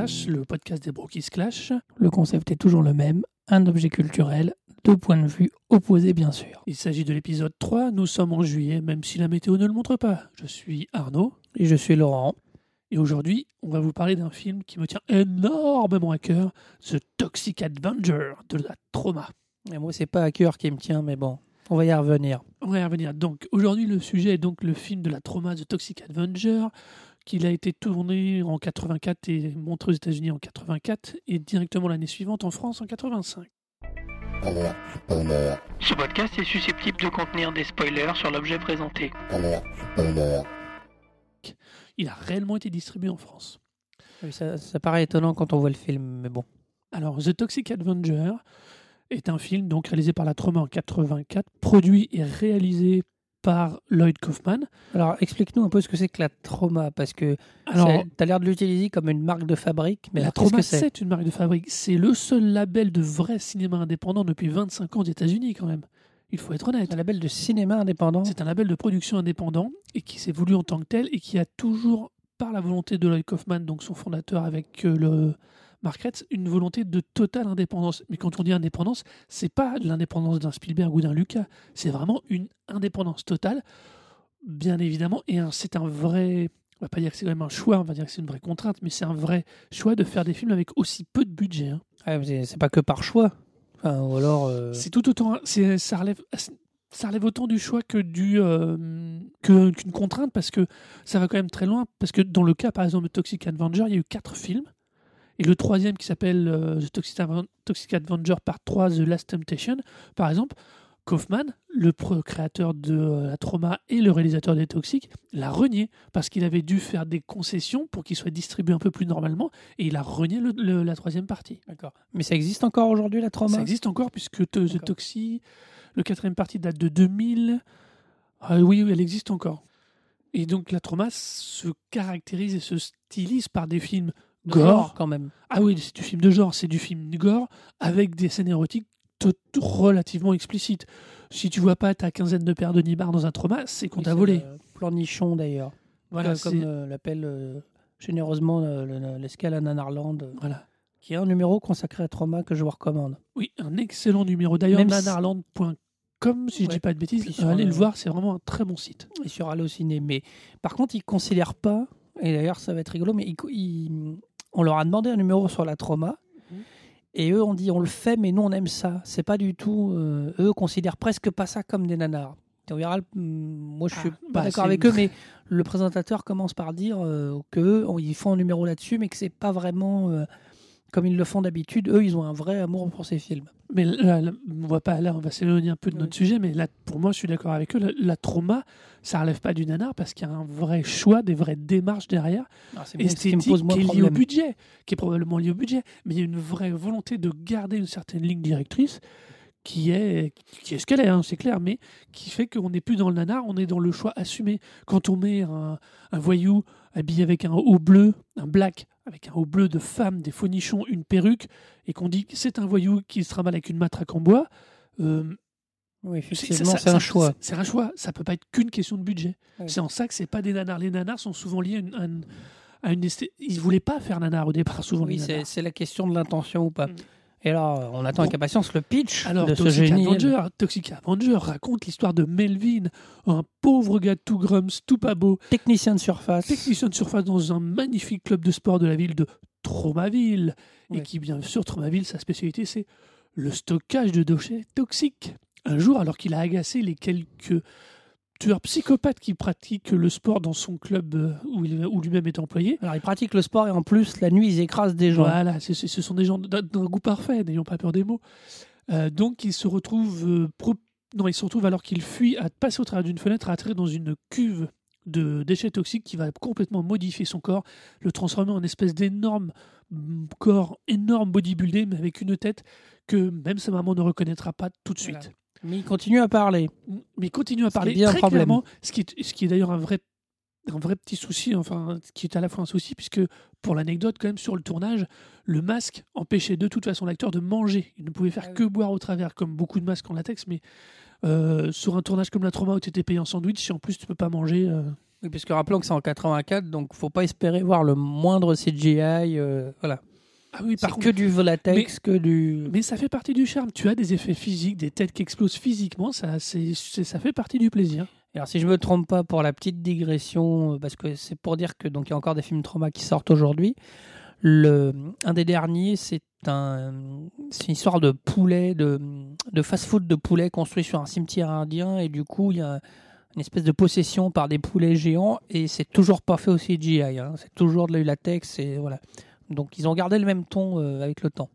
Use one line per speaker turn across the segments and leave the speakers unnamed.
Clash, le podcast des Brokis Clash. Le concept est toujours le même, un objet culturel, deux points de vue opposés bien sûr. Il s'agit de l'épisode 3, nous sommes en juillet, même si la météo ne le montre pas. Je suis Arnaud.
Et je suis Laurent.
Et aujourd'hui, on va vous parler d'un film qui me tient énormément à cœur, The Toxic Avenger de la Trauma.
Et moi, c'est pas à cœur qui me tient, mais bon, on va y revenir.
On va y revenir. Donc, aujourd'hui, le sujet est donc le film de la Trauma, The Toxic Avenger, qu'il a été tourné en 84 et montré aux États-Unis en 84 et directement l'année suivante en France en 85.
Alerte, spoiler,
Ce podcast est susceptible de contenir des spoilers sur l'objet présenté. Il a réellement été distribué en France.
Oui, Ça, ça paraît étonnant quand on voit le film, mais bon.
Alors, The Toxic Avenger est un film donc réalisé par la Trauma en 84, produit et réalisé par Lloyd Kaufman.
Alors, explique-nous un peu ce que c'est que la trauma, parce que tu as l'air de l'utiliser comme une marque de fabrique, mais
la Trauma,
c'est?
une marque de fabrique. C'est le seul label de vrai cinéma indépendant depuis 25 ans aux États-Unis, quand même. Il faut être honnête.
Un label de cinéma indépendant?
C'est un label de production indépendant et qui s'est voulu en tant que tel et qui a toujours, par la volonté de Lloyd Kaufman, donc son fondateur avec euh, le Mark Retz, une volonté de totale indépendance. Mais quand on dit indépendance, c'est pas l'indépendance d'un Spielberg ou d'un Lucas, c'est vraiment une indépendance totale, bien évidemment. Et c'est un vrai, on va pas dire que c'est quand même un choix, on va dire que c'est une vraie contrainte, mais c'est un vrai choix de faire des films avec aussi peu de budget. hein.
Ah, mais c'est- pas que par choix. Enfin, ou alors. euh,
C'est tout autant, ça relève, ça relève autant du choix que du euh, qu'une contrainte parce que ça va quand même très loin. Parce que dans le cas, par exemple, de Toxic Avenger, il y a eu quatre films et le troisième qui s'appelle euh, The Toxic, Aven- Toxic Avenger Part 3, The Last Temptation, par exemple. Kaufman, le créateur de euh, la trauma et le réalisateur des Toxiques, l'a renié parce qu'il avait dû faire des concessions pour qu'il soit distribué un peu plus normalement et il a renié le- le- la troisième partie.
D'accord. Mais ça existe encore aujourd'hui, la trauma?
Ça existe encore puisque The
D'accord.
Toxi, le quatrième partie date de 2000. Ah oui, oui, elle existe encore. Et donc la trauma se caractérise et se stylise par des films gore.
Gore, quand même.
Ah oui, c'est du film de genre, c'est du film gore avec des scènes érotiques tout- relativement explicites. Si tu vois pas ta quinzaine de paires de nibards dans un trauma, c'est qu'on
Oui,
t'a volé.
le Plan nichon, d'ailleurs.
Voilà,
comme euh, l'appelle euh, généreusement euh, le- l'escale à Nanarland, euh,
voilà.
qui est un numéro consacré à trauma que je vous recommande.
Oui, un excellent numéro. D'ailleurs,
si-
nanarland.com, si je
Ouais.
dis pas de bêtises, allez
le-
le voir, c'est vraiment un très bon site.
et sur Allociné. Mais par contre, ils ne considèrent pas, et d'ailleurs ça va être rigolo, mais ils- on leur a demandé un numéro sur la trauma.
Mhm.
Et eux, on dit on le fait, mais nous on aime ça. C'est pas du tout. euh, eux considèrent presque pas ça comme des nanars. Verra. le- moi, je suis
Ah,
pas
bah,
d'accord avec eux, mais le présentateur commence par dire euh, que eux, on- ils font un numéro là-dessus, mais que c'est pas vraiment euh, comme ils le font d'habitude. Eux, ils ont un vrai amour pour ces films.
Mais là, là, on va pas là, on va s'éloigner un peu de notre
Oui.
sujet, mais là, pour moi, je suis d'accord avec eux. La, la trauma, ça relève pas du nanar parce qu'il y a un vrai choix, des vraies démarches derrière,
Ah, qui me
esthétique
pose moins
qui est lié au budget, qui est probablement lié au budget, mais il y a une vraie volonté de garder une certaine ligne directrice qui est, qui est ce qu'elle est, hein, c'est clair, mais qui fait qu'on n'est plus dans le nanar, on est dans le choix assumé. Quand on met un, un voyou habillé avec un haut bleu, un black, avec un haut bleu de femme, des faux nichons, une perruque, et qu'on dit que c'est un voyou qui se trimballe avec une matraque en bois, euh,
Oui,
c'est-
effectivement,
ça-
c'est un choix.
C'est un choix. Ça peut pas être qu'une question de budget. C'est en ça que c'est pas des nanars. Les nanars sont souvent liés à une, à une, à une esthé- Ils voulaient pas faire nanar au départ, souvent.
Oui, c'est la question de l'intention ou pas.
Mm.
Et là, on attend avec impatience le pitch
Alors,
de ce
Toxic
génie.
Avenger, Toxic Avenger raconte l'histoire de Melvin, un pauvre gars tout grums, tout pas beau,
Technicien de surface.
technicien de surface dans un magnifique club de sport de la ville de Tromaville. Et qui, bien sûr, Tromaville, sa spécialité, c'est le stockage de déchets toxiques. Un jour, alors qu'il a agacé les quelques tueurs psychopathes qui pratiquent le sport dans son club euh, où, il- où lui-même est employé,
Alors, ils pratiquent le sport et en plus, la nuit, ils écrasent des gens.
Voilà, ce sont des gens d'un goût parfait, n'ayons pas peur des mots. Euh, donc il se retrouve, euh, pro- non, il se retrouve alors qu'il fuit à passer au travers d'une fenêtre, à atterrir dans une cuve de déchets toxiques qui va complètement modifier son corps, le transformer en espèce d'énorme mm, corps, énorme bodybuildé, mais avec une tête que même sa maman ne reconnaîtra pas tout de suite.
Voilà. Mais ils continuent à parler.
Mais il continue à parler
bien
très
problème.
clairement, ce qui est, ce qui est d'ailleurs un vrai, un vrai petit souci, enfin, ce qui est à la fois un souci, puisque pour l'anecdote, quand même, sur le tournage, le masque empêchait de toute façon l'acteur de manger. Il ne pouvait faire
Ah oui.
que boire au travers, comme beaucoup de masques en latex, mais euh, sur un tournage comme la trauma où tu étais payé en sandwich, si en plus tu peux pas manger, euh,
Oui, parce que rappelons que c'est en 84, donc faut pas espérer voir le moindre CGI. euh, voilà.
Ah oui,
que du volatex, que du.
Mais ça fait partie du charme. Tu as des effets physiques, des têtes qui explosent physiquement. Ça, c'est, ça fait partie du plaisir.
Alors si je me trompe pas pour la petite digression, euh, parce que c'est pour dire que donc il y a encore des films trauma qui sortent aujourd'hui. Le un des derniers, c'est un c'est une histoire de poulet de, de fast-food de poulet construit sur un cimetière indien et du coup il y a une espèce de possession par des poulets géants et c'est toujours pas fait au CGI. hein. C'est toujours de la latex et voilà. Donc ils ont gardé le même ton euh, avec le temps.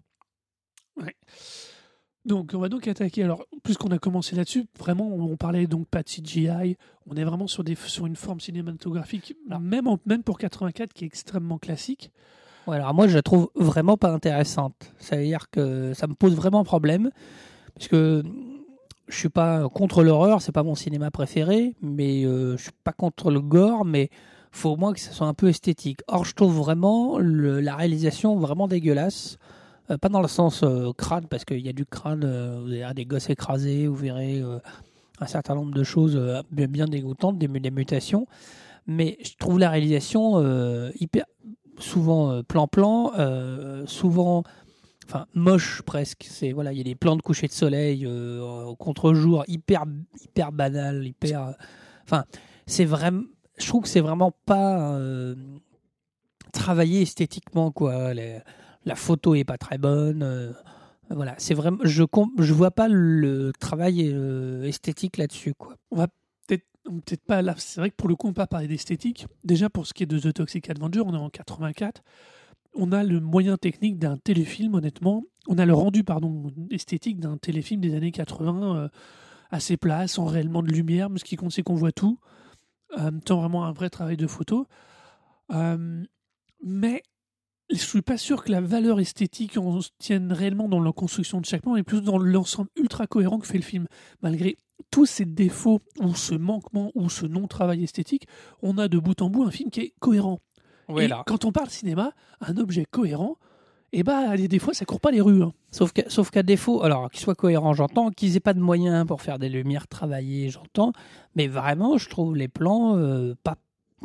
Donc, on va donc attaquer. Alors, puisqu'on a commencé là-dessus, vraiment, on, on parlait donc pas de CGI. On est vraiment sur, des, sur une forme cinématographique,
Alors-
même, en- même pour 84, qui est extrêmement classique.
Ouais, alors moi, je la trouve vraiment pas intéressante. Ça veut dire que ça me pose vraiment problème. Parce que je suis pas contre l'horreur, c'est pas mon cinéma préféré, mais euh, je suis pas contre le gore, mais faut au moins que ça soit un peu esthétique. Or, je trouve vraiment la réalisation vraiment dégueulasse. Euh, pas dans le sens euh, crâne, parce qu'il y a du crâne, euh, vous verrez des gosses écrasés, vous verrez euh, un certain nombre de choses euh, bien, dégoûtantes, des, mu- des mutations. Mais je trouve la réalisation hyper souvent plan-plan, souvent enfin moche presque. C'est voilà, il y a des plans de coucher de soleil au contre-jour hyper hyper banal, hyper. Enfin, c'est vraiment. Je trouve que c'est vraiment pas euh, travaillé esthétiquement quoi. La photo est pas très bonne. euh, voilà, c'est vraiment. Je je vois pas le travail euh, esthétique là-dessus quoi.
Peut-être pas là. C'est vrai que pour le coup, on pas parler d'esthétique. Déjà, pour ce qui est de The Toxic Avenger, on est en 84. On a le moyen technique d'un téléfilm, honnêtement. On a le rendu, pardon, esthétique d'un téléfilm des années 80, euh, assez plat, sans réellement de lumière. Mais ce qui compte, c'est qu'on voit tout. En même temps, vraiment un vrai travail de photo. Euh, mais je suis pas sûr que la valeur esthétique en tienne réellement dans la construction de chaque plan, mais plus dans l'ensemble ultra cohérent que fait le film. Malgré tous ces défauts ou ce manquement ou ce non-travail esthétique, on a de bout en bout un film qui est cohérent. Et quand on parle cinéma, un objet cohérent, et bah des fois ça court pas les rues. hein.
Sauf qu'à sauf défaut, alors qu'ils soient cohérents, j'entends, qu'ils aient pas de moyens pour faire des lumières travaillées, j'entends, mais vraiment, je trouve les plans euh, pas,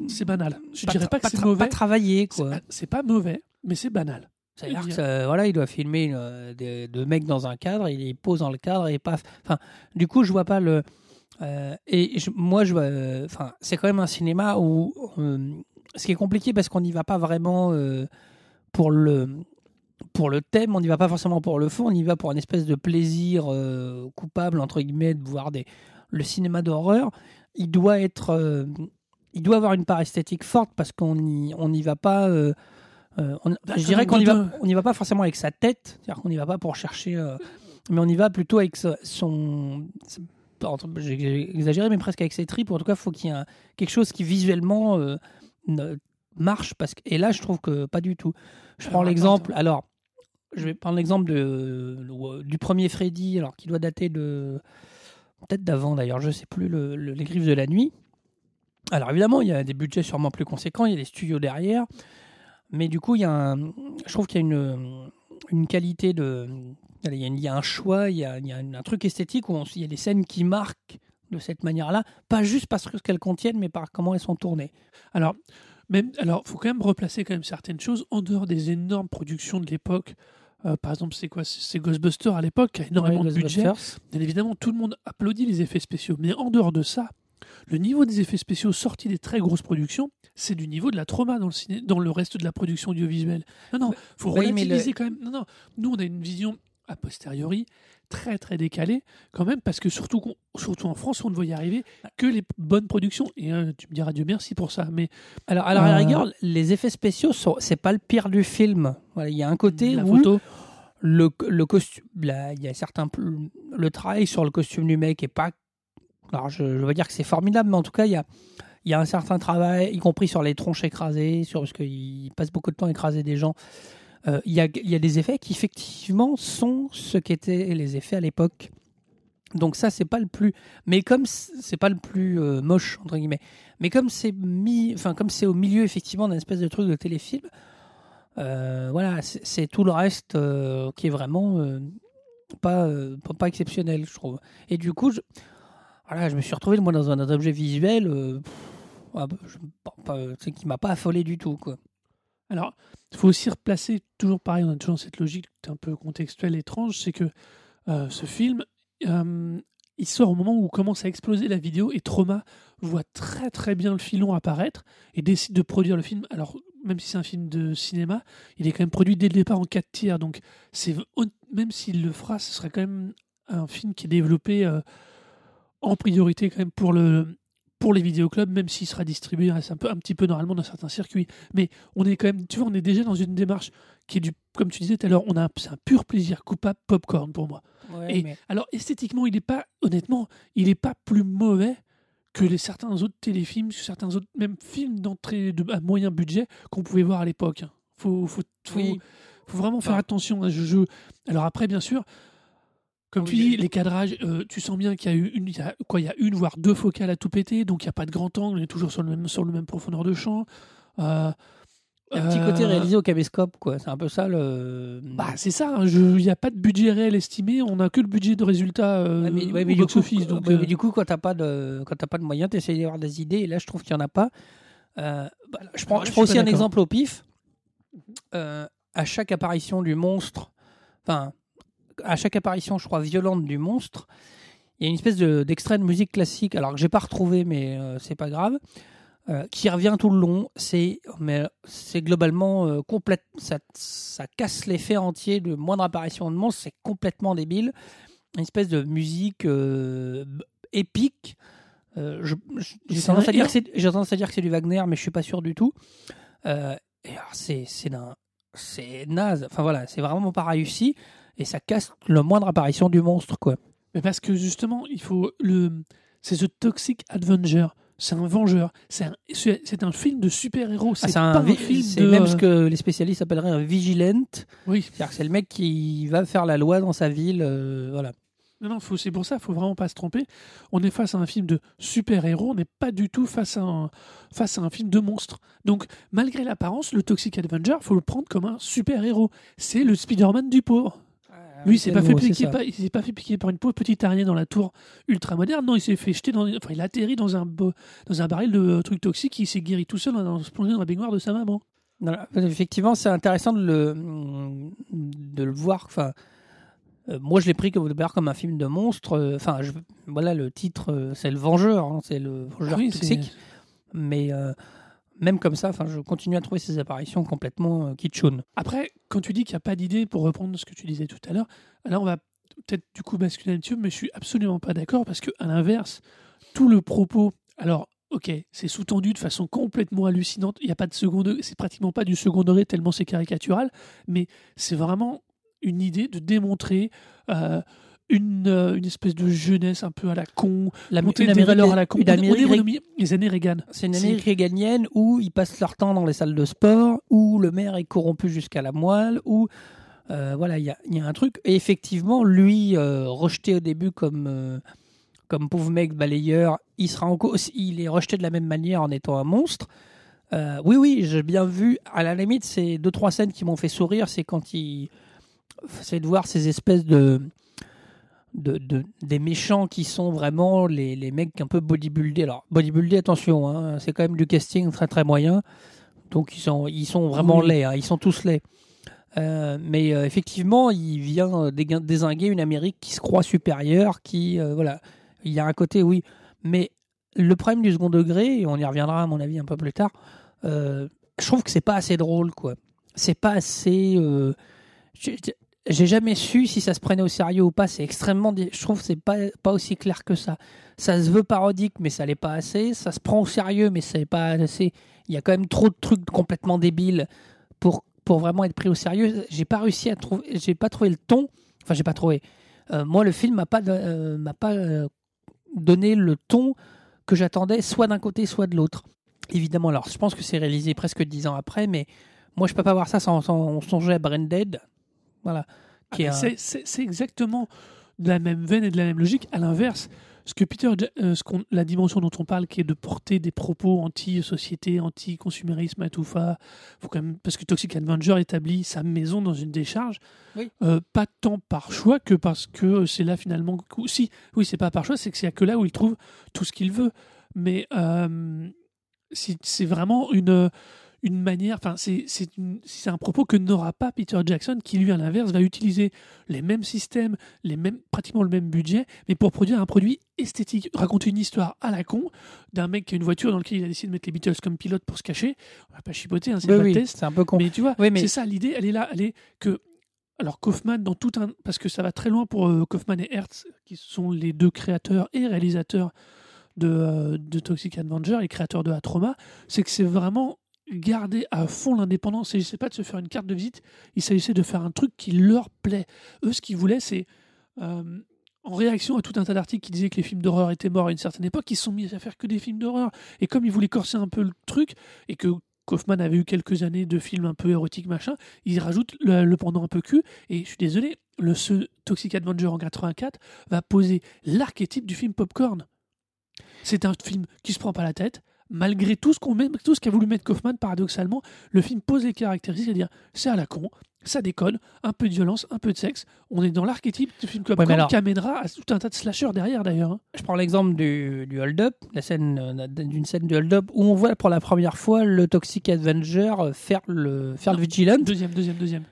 C'est banal. Je
pas,
dirais pas que c'est mauvais.
pas travaillés,
C'est
quoi.
C'est pas mauvais, mais c'est banal.
C'est-à-dire que ça- voilà, il doit filmer euh, des- deux mecs dans un cadre, il les pose dans le cadre et paf. Enfin, du coup, je vois pas le. euh, et je- moi, je euh, Enfin, c'est quand même un cinéma où ce qui est compliqué parce qu'on n'y va pas vraiment pour le pour le thème, on n'y va pas forcément pour le fond, on y va pour une espèce de plaisir euh, coupable entre guillemets de voir des le cinéma d'horreur. Il doit être euh, il doit avoir une part esthétique forte parce qu'on n'y on n'y va pas. euh, on- je dirais qu'on n'y va, on n'y va pas forcément avec sa tête, c'est-à-dire qu'on n'y va pas pour chercher, mais on y va plutôt avec son. J'ai exagéré, mais presque avec ses tripes. En tout cas, il faut qu'il y ait un- quelque chose qui visuellement marche. Parce que, et là, je trouve que pas du tout. Je prends l'exemple. Alors, je vais prendre l'exemple de, du premier Freddy, alors qui doit dater de. Peut-être d'avant d'ailleurs, je sais plus, le- le- Les Griffes de la Nuit. Alors évidemment, il y a des budgets sûrement plus conséquents, il y a des studios derrière. Mais du coup, il y a un, je trouve qu'il y a une, une qualité de. Il y, a, un choix, il y a, il y a un truc esthétique où il y a des scènes qui marquent de cette manière-là, pas juste parce que ce qu'elles contiennent, mais par comment elles sont tournées.
Alors, même, alors, faut quand même replacer quand même certaines choses en dehors des énormes productions de l'époque. Euh, par exemple, c'est quoi? C'est Ghostbusters à l'époque, qui a énormément
Ouais,
de budget. Bien évidemment, tout le monde applaudit les effets spéciaux. Mais en dehors de ça, le niveau des effets spéciaux sortis des très grosses productions, c'est du niveau de la trauma dans le, ciné, dans le reste de la production audiovisuelle. Non, non, faut
Oui,
relativiser
le-
quand même. Non, non, nous, on a une vision a posteriori très très décalée quand même parce que surtout surtout en France on ne voit y arriver que les bonnes productions et euh, tu me diras Dieu merci pour ça mais
Alors, alors à la
Euh,
rigueur, les effets spéciaux, sont- c'est pas le pire du film. Voilà, il y a un côté
la
où
photo
le, le costume, il y a certains, le travail sur le costume du mec est pas. Alors, je, je veux dire que c'est formidable, mais en tout cas, il y a, il y a un certain travail, y compris sur les tronches écrasées, sur parce qu'il passe beaucoup de temps à écraser des gens. Euh, Il y, a, des effets qui effectivement sont ce qu'étaient les effets à l'époque. Donc ça, c'est pas le plus. Mais comme c'est pas le plus euh, moche entre guillemets, mais comme c'est mis, enfin comme c'est au milieu effectivement d'un espèce de truc de téléfilm, euh, voilà, c'est tout le reste qui est vraiment pas, pas exceptionnel, je trouve. Et du coup, je, voilà, je me suis retrouvé moi dans un, objet visuel. pff, Ah bah, je- qui m'a pas affolé du tout, quoi.
Alors, il faut aussi replacer, toujours pareil, on a toujours cette logique un peu contextuelle étrange, c'est que euh, ce film, euh, il sort au moment où commence à exploser la vidéo et Trauma voit très très bien le filon apparaître et décide de produire le film. Alors, même si c'est un film de cinéma, il est quand même produit dès le départ en 4 tiers, donc même s'il le fera, ce serait quand même un film qui est développé euh, en priorité quand même pour le pour les vidéoclubs, même s'il sera distribué reste un, peu, un petit peu normalement dans certains circuits. Mais on est quand même, tu vois, on est déjà dans une démarche qui est du, comme tu disais tout à l'heure, on a, c'est un pur plaisir coupable popcorn pour moi.
Ouais,
Et
mais-
alors esthétiquement, il n'est pas, honnêtement, il n'est pas plus mauvais que les certains autres téléfilms, que certains autres même films d'entrée de à moyen budget qu'on pouvait voir à l'époque. Faut, faut, faut,
Oui.
faut vraiment faire attention. hein. Je, je- Alors après, bien sûr, comme tu
Oui,
dis, les cadrages, euh, tu sens bien qu'il y a eu une, il y a, quoi, il y a une voire deux focales à tout péter, donc il n'y a pas de grand angle, on est toujours sur le même, sur le même profondeur de champ. Euh,
un petit côté
euh,
réalisé au caméscope, quoi. C'est un peu ça le.
Bah, c'est ça, hein, il n'y a pas de budget réel estimé, on n'a que le budget de résultat euh,
Ouais, mais, ouais,
au
mais du coup,
box-office. Donc,
ouais, mais du coup, quand t'as pas de, quand t'as pas de moyens, t'essayes d'avoir des idées. Et là, je trouve qu'il y en a pas. Euh, bah, je prends, je prends aussi un exemple au pif. À chaque apparition du monstre, enfin, à chaque apparition, je crois, violente du monstre, il y a une espèce de- d'extrait de, musique classique, alors que j'ai pas retrouvé, mais euh, c'est pas grave, euh, qui revient tout le long. C'est, mais c'est globalement euh, complète, ça, ça casse l'effet entier de moindre apparition de monstre. C'est complètement débile. Une espèce de musique euh, épique. Euh, j'ai tendance, à dire que c'est- j'ai tendance à dire que c'est du Wagner, mais je suis pas sûr du tout. Et c'est c'est d'un- c'est naze. Enfin voilà, c'est vraiment pas réussi et ça casse le moindre apparition du monstre quoi.
Mais parce que justement, il faut le. C'est The Toxic Avenger. C'est un vengeur. C'est un, c'est un film de super-héros.
Ah,
C'est
un
film
c'est
de.
même ce que les spécialistes appelleraient un vigilant.
Oui.
C'est-à-dire que c'est le mec qui va faire la loi dans sa ville. euh, voilà.
Non, non, c'est pour ça, faut vraiment pas se tromper. On est face à un film de super-héros, on n'est pas du tout face à, un, face à un film de monstre. Donc, malgré l'apparence, le Toxic Avenger, faut le prendre comme un super-héros. C'est le Spider-Man du pauvre. Lui, il s'est pas, fait piquer par- il s'est pas fait piquer par une pauvre petite araignée dans la tour ultra moderne. Non, il s'est fait jeter dans. Enfin, il a atterri dans un, dans un baril de euh, trucs toxiques. Il s'est guéri tout seul en en se plongeant dans la baignoire de sa maman.
Voilà. Effectivement, c'est intéressant de le, de le voir. Enfin, euh, moi, je l'ai pris comme, comme un film de monstre. Euh, Enfin, je- voilà, le titre, euh, c'est Le Vengeur. hein, c'est le Vengeur
Oui, c'est-
toxique. Mais euh, même comme ça, enfin, je continue à trouver ces apparitions complètement euh, kitschounes.
Après, quand tu dis qu'il n'y a pas d'idée, pour reprendre ce que tu disais tout à l'heure, alors on va peut-être du coup basculer là-dessus, mais je suis absolument pas d'accord parce que à l'inverse, tout le propos, alors ok, c'est sous-tendu de façon complètement hallucinante. Il n'y a pas de second c'est pratiquement pas du second degré tellement c'est caricatural, mais c'est vraiment une idée de démontrer euh, une, euh, une espèce de jeunesse un peu à la con,
La,
monter
une
des valeurs à la con.
une
On est- on
Amérique
est au milieu des années Reagan.
C'est une Amérique réganienne où ils passent leur temps dans les salles de sport, où le maire est corrompu jusqu'à la moelle, où euh, voilà, il y y a un truc. Et effectivement, lui, euh, rejeté au début comme, euh, comme pauvre mec balayeur, il, sera encore, il est rejeté de la même manière en étant un monstre. Oui, oui, j'ai bien vu. À la limite, c'est deux, trois scènes qui m'ont fait sourire. C'est quand il. C'est de voir ces espèces de. De, de- des méchants qui sont vraiment les, les mecs un peu bodybuildés. Alors, bodybuildés, attention, hein, c'est quand même du casting très très moyen. Donc, ils sont, ils sont vraiment
Oui.
laids, hein, ils sont tous laids. Euh, mais euh, effectivement, il vient désinguer une Amérique qui se croit supérieure, qui. euh, voilà. Il y a un côté, oui. Mais le problème du second degré, et on y reviendra à mon avis un peu plus tard, je trouve que c'est pas assez drôle, quoi. C'est pas assez. J'ai jamais su si ça se prenait au sérieux ou pas. C'est extrêmement. Je trouve que c'est pas, pas aussi clair que ça. Ça se veut parodique, mais ça l'est pas assez. Ça se prend au sérieux, mais c'est pas assez. Il y a quand même trop de trucs complètement débiles pour, pour vraiment être pris au sérieux. J'ai pas réussi à trouver. J'ai pas trouvé le ton. Enfin, j'ai pas trouvé. Euh, moi, le film m'a pas, euh, m'a pas euh, donné le ton que j'attendais, soit d'un côté, soit de l'autre. Évidemment, alors je pense que c'est réalisé presque dix ans après, mais moi, je peux pas voir ça sans, sans songer à Branded. Voilà.
Ah,
un-
c'est- exactement de la même veine et de la même logique. À l'inverse, ce que Peter, euh, ce qu'on- la dimension dont on parle, qui est de porter des propos anti-société, anti-consumérisme à tout va, faut quand même parce que Toxic Avenger établit sa maison dans une décharge,
Oui.
euh, pas tant par choix que parce que c'est là finalement. Si, oui, c'est pas par choix, c'est que c'est que là où il trouve tout ce qu'il veut. Mais euh, c'est vraiment une, une manière, enfin, c'est un propos que n'aura pas Peter Jackson, qui lui, à l'inverse, va utiliser les mêmes systèmes, les mêmes, pratiquement le même budget, mais pour produire un produit esthétique, raconter une histoire à la con d'un mec qui a une voiture dans laquelle il a décidé de mettre les Beatles comme pilote pour se cacher. On va pas chipoter, hein, c'est
Oui,
pas
oui,
le test.
c'est un peu con.
Mais tu vois,
Oui, mais-
c'est ça l'idée, elle est là, elle est que alors Kaufman dans tout un parce que ça va très loin pour euh, Kaufman et Hertz qui sont les deux créateurs et réalisateurs de, euh, de Toxic Avenger, les créateurs de Atroma, c'est que c'est vraiment garder à fond l'indépendance. Et je sais pas de se faire une carte de visite, il s'agissait de faire un truc qui leur plaît. Eux, ce qu'ils voulaient, c'est euh, en réaction à tout un tas d'articles qui disaient que les films d'horreur étaient morts à une certaine époque, ils se sont mis à faire que des films d'horreur. Et comme ils voulaient corser un peu le truc, et que Kaufman avait eu quelques années de films un peu érotiques, machin, ils rajoutent le, le pendant un peu cul. Et je suis désolé, le ce Toxic Avenger en 84 va poser l'archétype du film popcorn. C'est un film qui se prend pas la tête. Malgré tout ce qu'on met, tout ce qu'a voulu mettre Kaufman, paradoxalement, le film pose les caractéristiques, c'est-à-dire c'est à la con, ça déconne, un peu de violence, un peu de sexe. On est dans l'archétype du film
mais alors-
qui amènera à tout un tas de slashers derrière d'ailleurs. hein.
Je prends l'exemple du, du Hold Up, la scène euh, d'une scène du Hold Up où on voit pour la première fois le Toxic Avenger euh, faire le faire le vigilant.
Deuxième, deuxième, deuxième.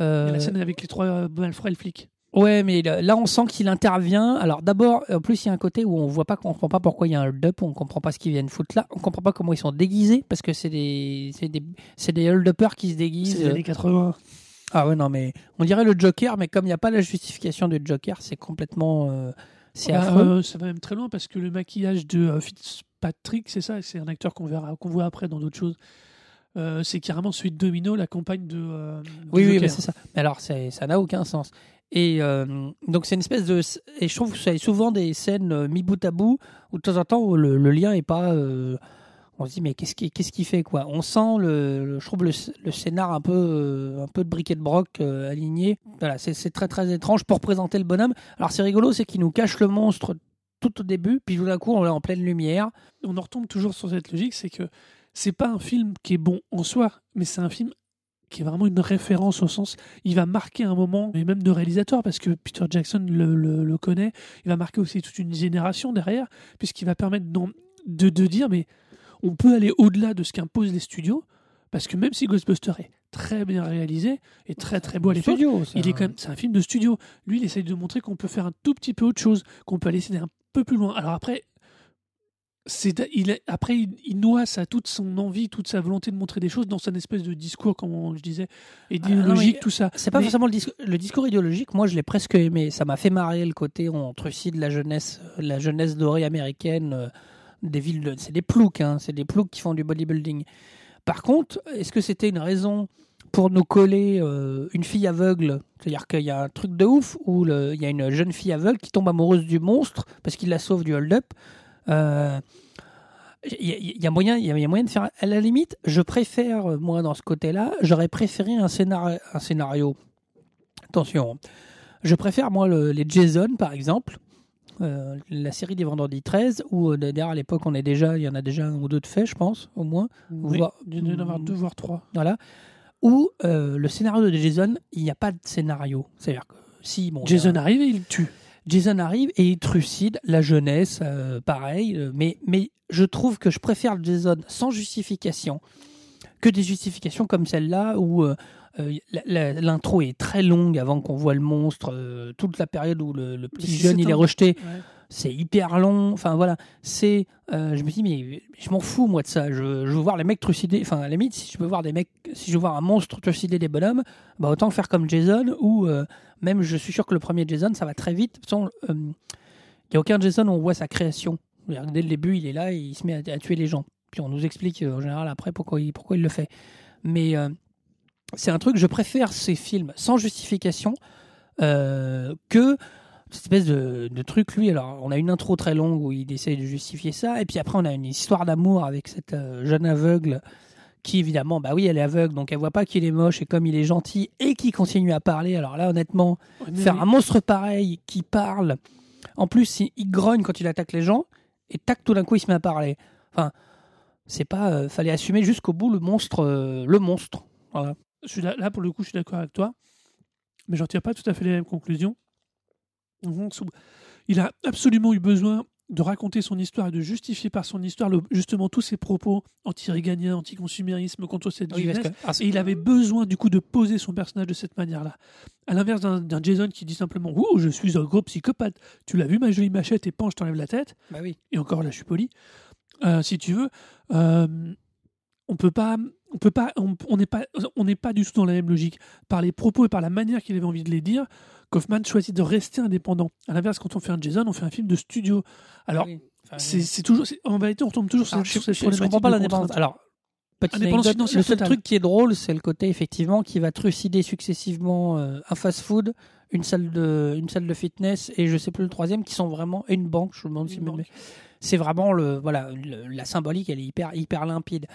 Euh,
la scène avec les trois euh, malfrats et le flic.
Ouais, mais là, on sent qu'il intervient. Alors d'abord, en plus, il y a un côté où on voit pas, qu'on comprend pas pourquoi il y a un hold-up, on comprend pas ce qu'ils viennent foutre là, on comprend pas comment ils sont déguisés parce que c'est des, c'est des, c'est des hold-uppers qui se
C'est
déguisent.
les années 80.
Ah ouais, non, mais on dirait le Joker, mais comme il n'y a pas la justification du Joker, c'est complètement, euh, c'est
Bah,
affreux.
euh, ça va même très loin parce que le maquillage de euh, Fitzpatrick, c'est ça, c'est un acteur qu'on verra, qu'on voit après dans d'autres choses. Euh, c'est carrément celui de Domino, la compagne de. euh,
Oui, oui, c'est ça. Mais alors, c'est- ça n'a aucun sens. Et euh, donc, c'est une espèce de. Et je trouve que c'est souvent des scènes euh, bout à bout où de temps en temps le, lien est pas. euh, on se dit, mais qu'est-ce qu'il qu'est-ce qu'il fait quoi? On sent, le, je trouve, le, scénar un peu, euh, un peu de briquet de broc aligné. Voilà, c'est c'est très très étrange pour présenter le bonhomme. Alors, c'est rigolo, c'est qu'il nous cache le monstre tout au début, puis tout d'un coup, on est en pleine lumière.
On en retombe toujours sur cette logique, c'est que c'est pas un film qui est bon en soi, mais c'est un film qui est vraiment une référence au sens. Il va marquer un moment, et même de réalisateur, parce que Peter Jackson le, le- le connaît. Il va marquer aussi toute une génération derrière, puisqu'il va permettre de, de dire, mais on peut aller au-delà de ce qu'imposent les studios, parce que même si Ghostbuster est très bien réalisé et très très beau à l'époque,
Studio, c'est
il est
un-
quand même, c'est un film de studio. Lui, il essaye de montrer qu'on peut faire un tout petit peu autre chose, qu'on peut aller essayer un peu plus loin. Alors après, c'est, il après, il, il noie ça, toute son envie, toute sa volonté de montrer des choses dans son espèce de discours, comme je disais, idéologique,
Ah,
tout ça.
C'est pas
Mais-
forcément le, discours- le discours idéologique. Moi, je l'ai presque aimé. Ça m'a fait marrer le côté on trucide la jeunesse, euh, la jeunesse dorée américaine euh, des villes. de- C'est des ploucs, hein, c'est des ploucs qui font du bodybuilding. Par contre, est-ce que c'était une raison pour nous coller euh, une fille aveugle? C'est-à-dire qu'il y a un truc de ouf où le- il y a une jeune fille aveugle qui tombe amoureuse du monstre parce qu'il la sauve du hold-up. Euh, il y, a- il y a moyen, il y a- moyen de faire. À la limite, je préfère, euh, moi, dans ce côté-là, j'aurais préféré un scénario, un scénario. Attention, je préfère, moi, le- les Jason, par exemple, euh, la série des Vendredis 13, où euh, d'ailleurs, à l'époque, on est déjà, il y en a déjà un ou deux de faits, je pense, au moins.
Oui,
voire-
il y en avoir deux, voire trois.
Voilà. Où euh, le scénario de Jason, il n'y a pas de scénario. C'est-à-dire que si, bon, a-
Jason arrive et il tue.
Jason arrive et il trucide la jeunesse, euh, pareil. euh, mais, mais je trouve que je préfère Jason sans justification que des justifications comme celle-là où euh, l'intro est très longue avant qu'on voit le monstre. euh, toute la période où le, le petit jeune il est rejeté,
Ouais.
C'est hyper long. Enfin voilà, c'est. euh, je me dis mais je m'en fous moi de ça. Je, veux voir les mecs trucider. Enfin à la limite, si je veux voir des mecs, si je veux voir un monstre trucider des bonhommes, bah autant faire comme Jason ou euh, même je suis sûr que le premier Jason ça va très vite. Euh, il n'y a aucun Jason où on voit sa création. Dès le début, il est là et il se met à, à tuer les gens. Puis on nous explique euh, en général après pourquoi il, pourquoi il le fait. Mais euh, c'est un truc, je préfère ces films sans justification euh, que cette espèce de, de truc. Lui, alors, on a une intro très longue où il essaye de justifier ça, et puis après, on a une histoire d'amour avec cette euh, jeune aveugle qui, évidemment, bah oui, elle est aveugle, donc elle voit pas qu'il est moche, et comme il est gentil, et qui continue à parler. Alors là, honnêtement, faire un monstre pareil qui parle, en plus, il, il grogne quand il attaque les gens, et tac, tout d'un coup, il se met à parler. Enfin, c'est pas. euh, fallait assumer jusqu'au bout le monstre. euh, le monstre. Voilà.
je suis là, là, pour le coup, je suis d'accord avec toi, mais j'en tire pas tout à fait les mêmes conclusions. Dans le sens où Il a absolument eu besoin de raconter son histoire et de justifier par son histoire le- justement tous ses propos anti-réganiens, anti-consumérisme contre cette
Oui,
jeunesse.
ah,
Et il avait besoin du coup de poser son personnage de cette manière-là. À l'inverse d'un d'un Jason qui dit simplement Ouh, je suis un gros psychopathe. Tu l'as vu ma jolie machette et pan, je t'enlève la tête?
bah oui.
Et encore là, je suis poli. Euh, si tu veux, euh, on peut pas, on peut pas, on n'est pas, on n'est pas du tout dans la même logique. Par les propos et par la manière qu'il avait envie de les dire, Kaufman choisit de rester indépendant. À l'inverse, quand on fait un Jason, on fait un film de studio. Alors,
Oui. Enfin,
c'est c'est toujours, c'est- en vérité, on tombe toujours sur,
Alors,
sur
je,
cette
je- je comprends pas l'indépendance. Alors, petite
Indépendance
anecdote,
financière
le seul truc qui est drôle, c'est le côté effectivement qui va trucider successivement euh, un fast-food, une salle de, une salle de fitness et je sais plus le troisième qui sont vraiment et une banque. Je me demande si c'est vraiment le, voilà, le- la symbolique, elle est hyper, hyper limpide.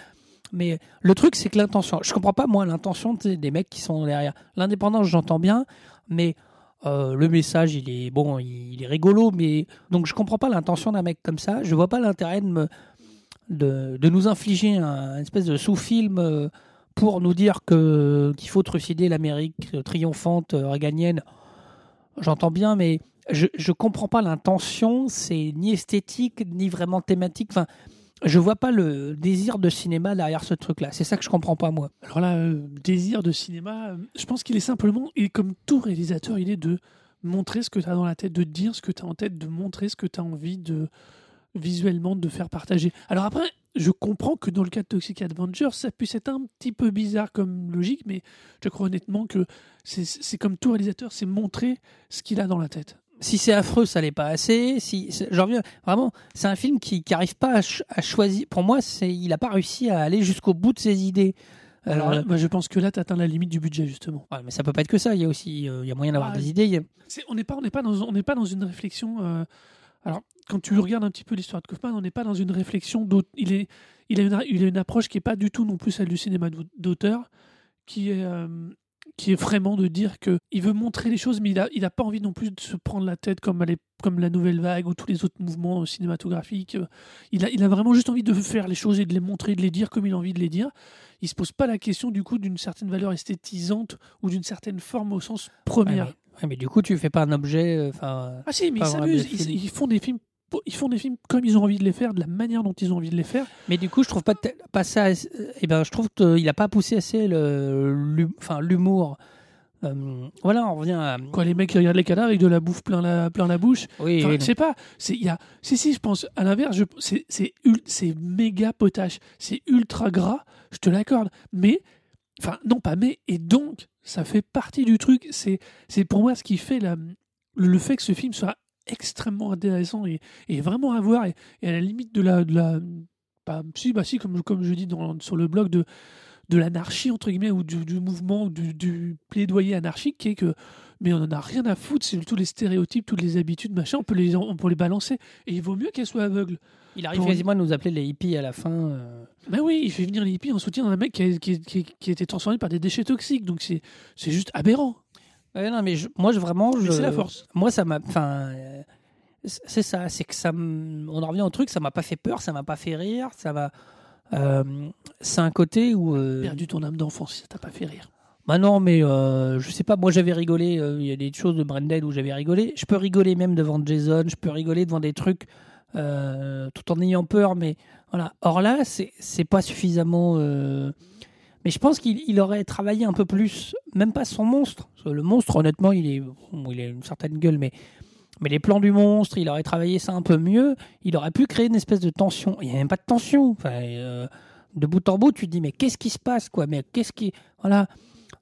Mais le truc, c'est que l'intention. Je comprends pas moi l'intention des mecs qui sont derrière. L'indépendance, j'entends bien, mais euh, le message, il est bon, il, est rigolo, mais donc je comprends pas l'intention d'un mec comme ça. Je vois pas l'intérêt de nous infliger un, un espèce de sous-film euh, pour nous dire que qu'il faut trucider l'Amérique triomphante euh, réganienne. J'entends bien, mais je je comprends pas l'intention. C'est ni esthétique ni vraiment thématique. Enfin, je vois pas le désir de cinéma derrière ce truc-là. C'est ça que je comprends pas moi.
Alors là, euh, désir de cinéma, euh, je pense qu'il est simplement, et comme tout réalisateur, il est de montrer ce que tu as dans la tête, de dire ce que tu as en tête, de montrer ce que tu as envie de visuellement de faire partager. Alors après, je comprends que dans le cas de Toxic Avenger, ça puisse être un petit peu bizarre comme logique, mais je crois honnêtement que c'est comme tout réalisateur, c'est montrer ce qu'il a dans la tête.
Si c'est affreux, ça l'est pas assez. Si, j'en reviens vraiment, c'est un film qui n'arrive pas à, ch- à choisir. Pour moi, c'est, il n'a pas réussi à aller jusqu'au bout de ses idées.
Alors
Euh,
là, je pense que là, tu atteins la limite du budget, justement.
ouais, mais ça peut pas être que ça. Il y a aussi, euh, il y a moyen d'avoir
Ah,
des idées. A-
on n'est pas, on n'est pas dans, on n'est pas dans une réflexion. euh, alors, quand tu regardes un petit peu l'histoire de Kaufman, on n'est pas dans une réflexion. d'aut- Il est, il a une, il a une approche qui est pas du tout non plus celle du cinéma d'au- d'auteur, qui est, euh, qui est vraiment de dire que il veut montrer les choses, mais il a, il a pas envie non plus de se prendre la tête comme, comme la nouvelle vague ou tous les autres mouvements cinématographiques. Il a, il a vraiment juste envie de faire les choses et de les montrer, de les dire comme il a envie de les dire. Il se pose pas la question du coup d'une certaine valeur esthétisante ou d'une certaine forme au sens
Ouais,
première.
mais, ouais, mais du coup, tu fais pas un objet. euh,
Ah si, mais ils s'amusent. ils font des films. Ils font des films comme ils ont envie de les faire, de la manière dont ils ont envie de les faire.
mais du coup, je trouve pas, pas ça. Eh ben, je trouve qu'il a pas poussé assez le, l'hu- enfin, l'humour. Euh, voilà, on revient à.
Quoi, les mecs qui regardent les cadavres avec de la bouffe plein la, plein la bouche.
Oui,
Enfin,
oui,
je sais pas. C'est, y a, si, si, je pense, à l'inverse, je- c'est, c'est, ul- c'est méga potache. C'est ultra gras, je te l'accorde. Mais, enfin, non pas mais, et donc, ça fait partie du truc. C'est, c'est pour moi ce qui fait la, le fait que ce film soit extrêmement intéressant et, et vraiment à voir et, et à la limite de la, de la bah, si, bah si, comme, comme je dis dans, sur le blog de, de l'anarchie entre guillemets ou du, du mouvement du, du plaidoyer anarchique qui est que mais on en a rien à foutre c'est tous les stéréotypes toutes les habitudes machin on peut les on peut les balancer et il vaut mieux qu'elles soient aveugles
il arrive
pour-
quasiment à nous appeler les hippies à la fin. euh.
mais oui il fait venir les hippies en soutien d'un mec qui a, qui, qui- qui a été transformé par des déchets toxiques donc c'est c'est juste aberrant
Ouais, non, mais je- moi, je, vraiment, je,
c'est la force.
moi ça m'a enfin euh, c'est ça c'est que ça m- on en revient au truc ça m'a pas fait peur ça m'a pas fait rire ça m'a euh, c'est un côté où euh,
perdu ton âme d'enfant si ça t'a pas fait rire.
Bah non mais euh, je sais pas moi j'avais rigolé il y a des choses de Branded où j'avais rigolé. Je peux rigoler même devant Jason je peux rigoler devant des trucs tout en ayant peur mais voilà. Or là c'est c'est pas suffisamment mais je pense qu'il il aurait travaillé un peu plus, même pas son monstre. Le monstre, honnêtement, il, est, a une certaine gueule, mais, mais les plans du monstre, il aurait travaillé ça un peu mieux. Il aurait pu créer une espèce de tension. Il n'y a même pas de tension. Enfin, euh, de bout en bout, tu te dis, mais qu'est-ce qui se passe quoi? Mais qu'est-ce qui. Voilà.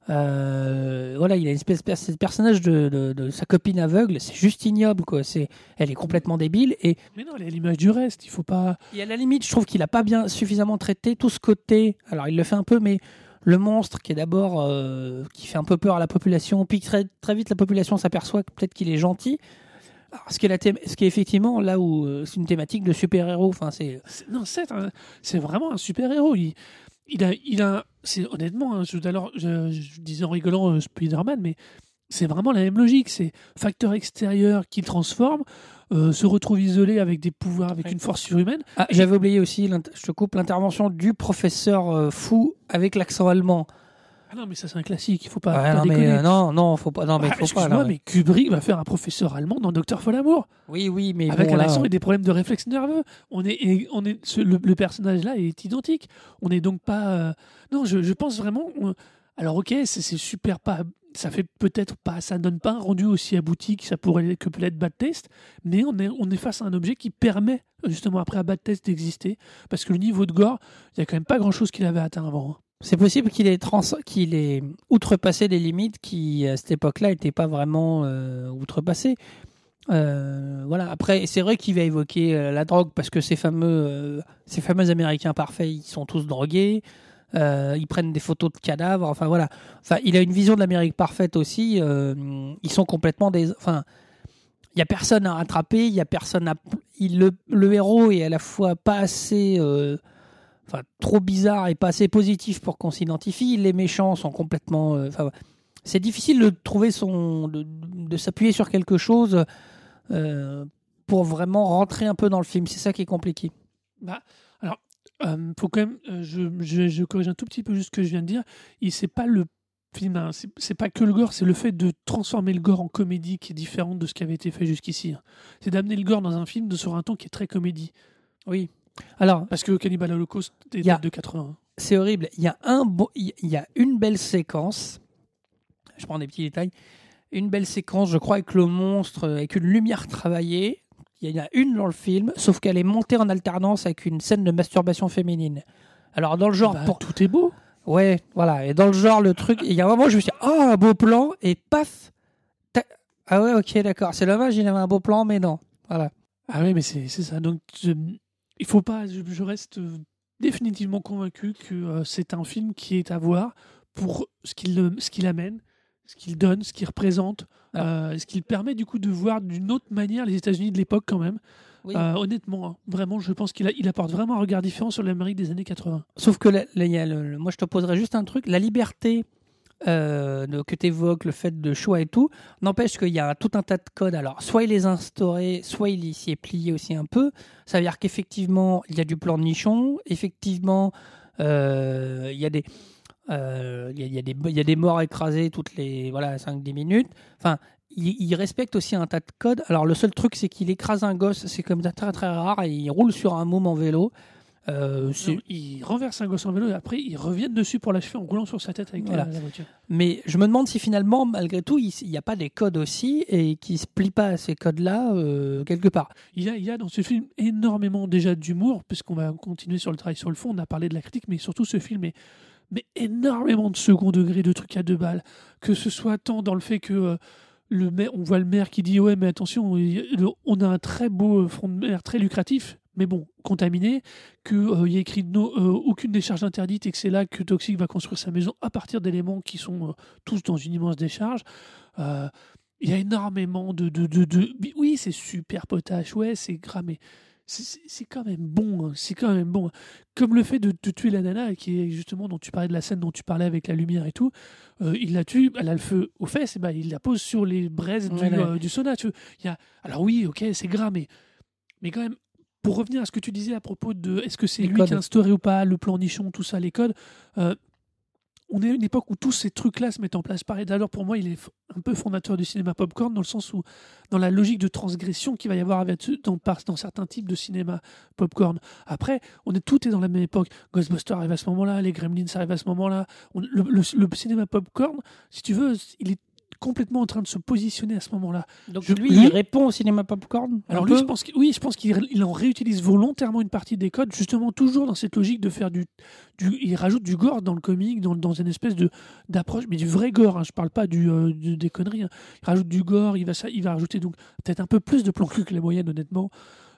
Euh, voilà, il a une espèce de ce personnage de, de- de sa copine aveugle, c'est juste ignoble quoi. C'est, elle est complètement débile et
mais non elle est l'image du reste il faut pas
et à la limite, je trouve qu'il a pas bien suffisamment traité tout ce côté. Alors, il le fait un peu, mais le monstre qui est d'abord euh, qui fait un peu peur à la population, puis très, très vite la population s'aperçoit que peut-être qu'il est gentil. Alors, ce qui est la thém- ce qui est effectivement là où euh, c'est une thématique de super-héros. Enfin, c'est
C'est- Non, c'est un- c'est vraiment un super héros. Il, il a, il a, c'est honnêtement, hein, je, alors, je, je disais en rigolant euh, Spider-Man, mais c'est vraiment la même logique. C'est facteur extérieur qui le transforme, euh, se retrouve isolé avec des pouvoirs, avec
Ouais.
une force surhumaine.
Ah, j'avais oublié aussi, je te coupe, l'intervention du professeur euh, fou avec l'accent allemand.
Ah non, mais ça, c'est un classique. Il faut pas,
Ouais,
pas
non, mais, euh, non, non, faut pas. Non, mais
Ah,
faut pas.
excuse-moi,
là, ouais.
mais Kubrick va faire un professeur allemand dans Docteur Folamour.
Oui, oui, mais
avec
bon,
un
là,
accent et des problèmes de réflexe nerveux. On est, on est, ce- le, le personnage là est identique. On n'est donc pas. euh, non, je, je pense vraiment. on- alors ok, c'est c'est super pas. Ça fait peut-être pas, ça donne pas un rendu aussi abouti que ça pourrait que peut l'être Bad Test, mais on est, on est face à un objet qui permet justement après à Bad Test d'exister, parce que le niveau de gore, il y a quand même pas grand chose qu'il avait atteint avant. hein.
C'est possible qu'il ait, outrepassé des limites qui, à cette époque-là, n'étaient pas vraiment euh, outrepassées. Euh, voilà. Après, c'est vrai qu'il va évoquer euh, la drogue parce que ces fameux, ces fameux Américains parfaits, ils sont tous drogués. Ils prennent des photos de cadavres. Enfin voilà. Enfin, il a une vision de l'Amérique parfaite aussi. ils sont complètement des. Enfin, il y a personne à rattraper. Il y a personne à. Le, le héros est à la fois pas assez. Enfin trop bizarre et pas assez positif pour qu'on s'identifie. Les méchants sont complètement. euh, Enfin, c'est difficile de trouver son, de, de s'appuyer sur quelque chose euh, pour vraiment rentrer un peu dans le film. C'est ça qui est compliqué.
Bah, alors, euh, faut quand même, euh, je, je, je corrige un tout petit peu juste ce que je viens de dire. Il c'est pas le film, hein, c'est c'est pas que le gore, c'est le fait de transformer le gore en comédie qui est différente de ce qui avait été fait jusqu'ici. hein. C'est d'amener le gore dans un film de sur un ton qui est très comédie.
Oui. Alors,
Parce que Cannibal Holocaust est
y a-
de 80.
c'est horrible. Il y a un beau- il y a une belle séquence. Je prends des petits détails. Une belle séquence, je crois, avec le monstre, euh, avec une lumière travaillée. Il y en a une dans le film, sauf qu'elle est montée en alternance avec une scène de masturbation féminine. Alors dans le genre,
Bah,
pour-
Tout est beau.
ouais, voilà. Et dans le genre, le truc, il y a un moment, je me suis dit, oh, un beau plan, et paf. Ah ouais, ok, d'accord. C'est dommage, il avait un beau plan, mais non. Voilà.
Ah oui, mais c'est c'est ça. Donc, je- il faut pas. Je, je reste euh, définitivement convaincu que euh, c'est un film qui est à voir pour ce qu'il ce qu'il amène, ce qu'il donne, ce qu'il représente, euh, ce qu'il permet du coup de voir d'une autre manière les États-Unis de l'époque quand même.
Oui.
Euh, honnêtement, hein, vraiment, je pense qu'il a- il apporte vraiment un regard différent sur l'Amérique des années 80.
Sauf que là, là, il y a le- le- moi, je te poserais juste un truc. La liberté euh, que tu évoques, le fait de choix et tout, n'empêche qu'il y a tout un tas de codes. Alors, soit il les a soit il s'y est plié aussi un peu. Ça veut dire qu'effectivement, il y a du plan de nichon. Effectivement, euh, il y a des. euh, il y, a, des, il y a des morts écrasées toutes les voilà, 5-10 minutes. Enfin, il, il respecte aussi un tas de codes. Alors, le seul truc, c'est qu'il écrase un gosse, c'est comme ça très très rare, et il roule sur un môme en vélo. Euh,
Non, il renverse un gosse en vélo et après ils reviennent dessus pour l'achever en roulant sur sa tête avec
Voilà.
la, la voiture.
Mais je me demande si finalement, malgré tout, il n'y a pas des codes aussi et qui se plient pas à ces codes-là euh, quelque part.
Il y, a, il y a dans ce film énormément déjà d'humour, puisqu'on va continuer sur le travail sur le fond. On a parlé de la critique, mais surtout ce film est mais énormément de second degré, de trucs à deux balles. Que ce soit tant dans le fait que euh, le maire, on voit le maire qui dit Ouais, mais attention, on a un très beau front de mer, très lucratif, mais bon, contaminé, qu'il y a écrit no- euh, aucune décharge interdite et que c'est là que Toxic va construire sa maison à partir d'éléments qui sont euh, tous dans une immense décharge. Euh, il y a énormément de. de, de, de- Oui, c'est super potache, ouais, c'est gras, mais c'est- quand même bon. hein, C'est quand même bon. Comme le fait de, tuer la nana, qui est justement dont tu parlais de la scène dont tu parlais avec la lumière et tout. euh, il la tue, elle a le feu aux fesses, et ben, il la pose sur les braises du, euh, sauna. Tu vois. Il y a, alors oui, ok, c'est gras, mais, mais quand même. Pour revenir à ce que tu disais à propos de est-ce que c'est lui
codes.
qui a instauré ou pas le plan nichon, tout ça, les codes, euh, on est à une époque où tous ces trucs-là se mettent en place. Pareil, d'ailleurs, pour moi, il est un peu fondateur du cinéma popcorn, dans le sens où, dans la logique de transgression qu'il va y avoir avec, dans, dans certains types de cinéma popcorn. Après, on est tout est dans la même époque. Ghostbusters arrive à ce moment-là, les Gremlins arrivent à ce moment-là. Le, le- le cinéma popcorn, si tu veux, il est complètement en train de se positionner à ce moment-là.
Donc
Je-
lui,
lui-
il répond au cinéma popcorn.
Alors lui, je pense que, oui, je pense qu'il il en réutilise volontairement une partie des codes, justement toujours dans cette logique de faire du, du il rajoute du gore dans le comic, dans, dans une espèce de d'approche, mais du vrai gore. Hein, je parle pas du, euh, du- des conneries. hein. Il rajoute du gore, il va ça, il va rajouter donc peut-être un peu plus de plan cul que la moyenne, honnêtement.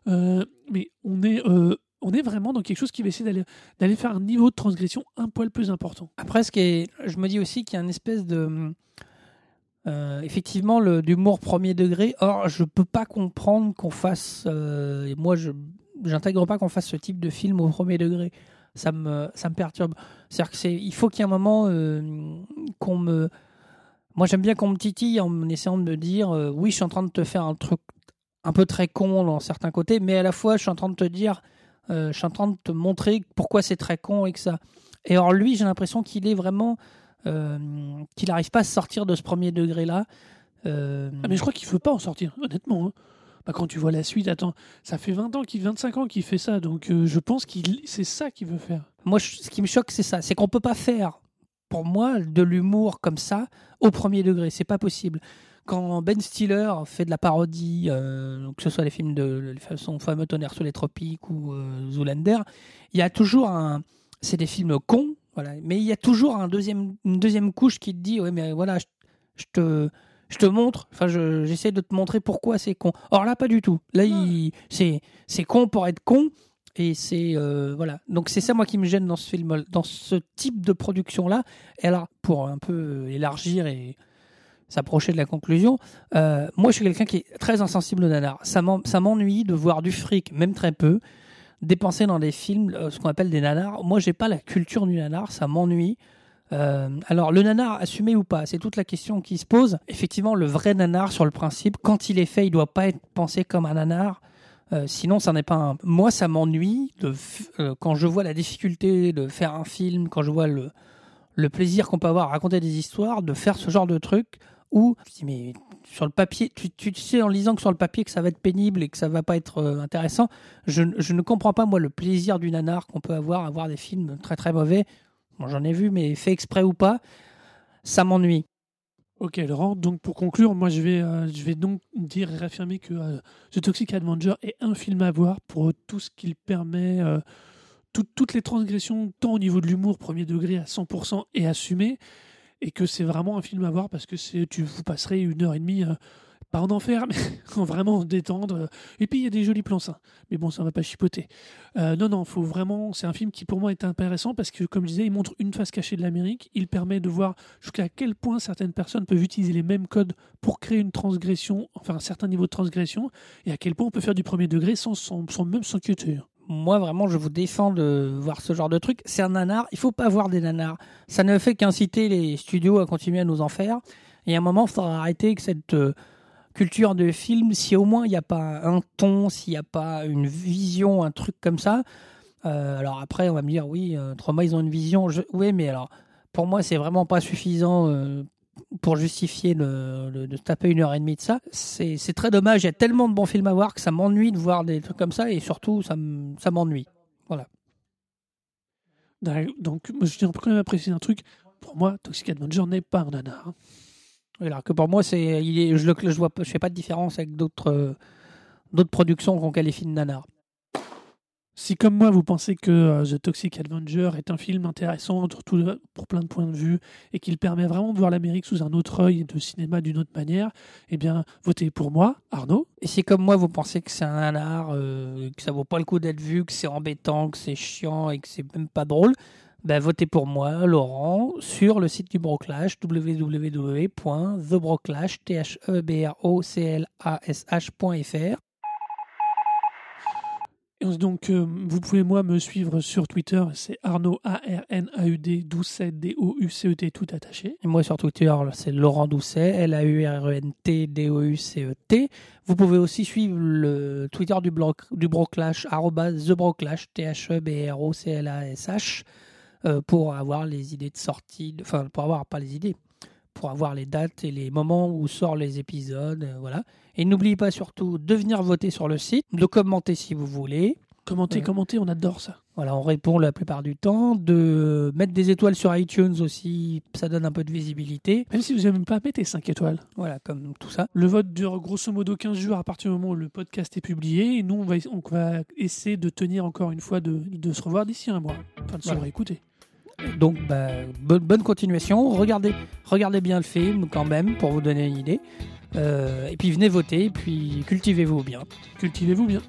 Euh, mais on est euh, on est vraiment dans quelque chose qui va essayer d'aller d'aller faire un niveau de transgression un poil plus important.
Après, ce qui est, je me dis aussi qu'il y a une espèce de. Euh, effectivement, le, d'humour premier degré. Or, je peux pas comprendre qu'on fasse. euh, moi, je j'intègre pas qu'on fasse ce type de film au premier degré. Ça me, ça me perturbe. C'est-à-dire que c'est, il faut qu'il y ait un moment euh, qu'on me. Moi, j'aime bien qu'on me titille en essayant de me dire euh, oui, je suis en train de te faire un truc un peu très con dans certains côtés, mais à la fois, je suis en train de te dire, je suis en train de te montrer pourquoi c'est très con et que ça. Et alors, lui, j'ai l'impression qu'il est vraiment qu'il n'arrive pas à sortir de ce premier degré-là. Euh,
Ah, mais je crois qu'il ne veut pas en sortir, honnêtement. hein. Bah, quand tu vois la suite, attends, ça fait 20 ans, qu'il 25 ans qu'il fait ça, donc euh, je pense qu'il c'est ça qu'il veut faire.
Moi, ce qui me choque, c'est ça. C'est qu'on peut pas faire, pour moi, de l'humour comme ça au premier degré. C'est pas possible. Quand Ben Stiller fait de la parodie, euh, que ce soit les films de son fameux Tonnerre sous les tropiques ou euh, Zoolander, il y a toujours un. C'est des films cons, voilà. Mais il y a toujours un deuxième, une deuxième couche qui te dit, ouais, mais voilà, je, je te. Je te montre, enfin, je- j'essaie de te montrer pourquoi c'est con. Or là, pas du tout. Là, il- c'est c'est con pour être con, et c'est euh, voilà. Donc c'est ça moi qui me gêne dans ce film, dans ce type de production là. Et alors pour un peu élargir et s'approcher de la conclusion, euh, moi je suis quelqu'un qui est très insensible au nanar. Ça m'ennuie de voir du fric, même très peu, dépenser dans des films euh, ce qu'on appelle des nanars. Moi j'ai pas la culture du nanar, ça m'ennuie. Euh, alors le nanar assumé ou pas, c'est toute la question qui se pose. Effectivement, le vrai nanar sur le principe, quand il est fait, il doit pas être pensé comme un nanar. Euh, sinon, ça n'est pas un. Moi, ça m'ennuie quand je vois la difficulté de faire un film, quand je vois le, le plaisir qu'on peut avoir à raconter des histoires, de faire ce genre de truc où je dis, mais sur le papier, tu, tu sais en lisant que sur le papier que ça va être pénible et que ça va pas être euh, intéressant. Je, je ne comprends pas moi le plaisir du nanar qu'on peut avoir à voir des films très très mauvais. J'en ai vu, mais fait exprès ou pas, ça m'ennuie.
Ok, Laurent, donc pour conclure, moi je vais, euh, je vais donc dire et réaffirmer que euh, The Toxic Avenger est un film à voir pour tout ce qu'il permet, tout- toutes les transgressions, tant au niveau de l'humour, premier degré à 100% et assumé, et que c'est vraiment un film à voir parce que tu vous passerez une heure et demie, euh, pas en enfer, mais en vraiment détendre. Et puis il y a des jolis plans sains, mais bon, ça va pas chipoter. Euh, non, non, faut vraiment, c'est un film qui pour moi est intéressant parce que, comme je disais, il montre une face cachée de l'Amérique, il permet de voir jusqu'à quel point certaines personnes peuvent utiliser les mêmes codes pour créer une transgression, enfin un certain niveau de transgression, et à quel point on peut faire du premier degré sans, même s'inquiéter.
Moi vraiment je vous défends de voir ce genre de truc. C'est un nanar, il faut pas voir des nanars. Ça ne fait qu'inciter les studios à continuer à nous en faire. Et à un moment, il faudra arrêter avec cette euh, culture de film. Si au moins il n'y a pas un ton, s'il n'y a pas une vision, un truc comme ça. Euh, alors après, on va me dire, oui, euh, Trauma, ils ont une vision. Oui, mais alors, pour moi, c'est vraiment pas suffisant euh, pour justifier le- le- de taper une heure et demie de ça. C'est très dommage. Il y a tellement de bons films à voir que ça m'ennuie de voir des trucs comme ça et surtout, ça m'ennuie.
Donc, moi, je tiens quand même à préciser un truc. Pour moi, Toxic Avenger n'est pas un nanar.
Alors que pour moi, c'est, il est, je le, je vois, je fais pas de différence avec d'autres, euh, d'autres productions qu'on qualifie de nanar.
Si comme moi vous pensez que euh, The Toxic Avenger est un film intéressant pour plein de points de vue et qu'il permet vraiment de voir l'Amérique sous un autre œil et de cinéma d'une autre manière, eh bien votez pour moi, Arnaud.
Et si comme moi, vous pensez que c'est un nanar, euh, que ça vaut pas le coup d'être vu, que c'est embêtant, que c'est chiant et que c'est même pas drôle, ben votez pour moi, Laurent, sur le site du Broclash, www.thebroclash,
donc euh, vous pouvez moi me suivre sur Twitter, c'est Arnaud A R N A U D 12 D O U C E T tout attaché.
Et moi sur Twitter, c'est Laurent Doucet, L-A-U-R-E-N-T-D-O-U-C-E-T. Vous pouvez aussi suivre le Twitter du, blog, du Broclash, TheBroclash, T-H-E-B-R-O-C-L-A-S-H, euh, pour avoir les idées de sortie, enfin, pour avoir, pas les idées, pour avoir les dates et les moments où sortent les épisodes, euh, voilà. Et n'oubliez pas surtout de venir voter sur le site, de commenter si vous voulez.
Commentez,
Ouais.
commentez, on adore ça.
Voilà, on répond la plupart du temps. De mettre des étoiles sur iTunes aussi, ça donne un peu de visibilité.
Même si vous n'aimez pas, mettez 5 étoiles.
Voilà, comme tout ça.
Le vote dure grosso modo 15 jours à partir du moment où le podcast est publié. Et nous, on va, on va essayer de tenir encore une fois de, de se revoir d'ici un mois. Enfin, de se
Voilà.
réécouter.
Donc, bah, bonne continuation. Regardez, bien le film quand même pour vous donner une idée. Euh, et puis venez voter, et puis cultivez-vous bien.
Cultivez-vous bien.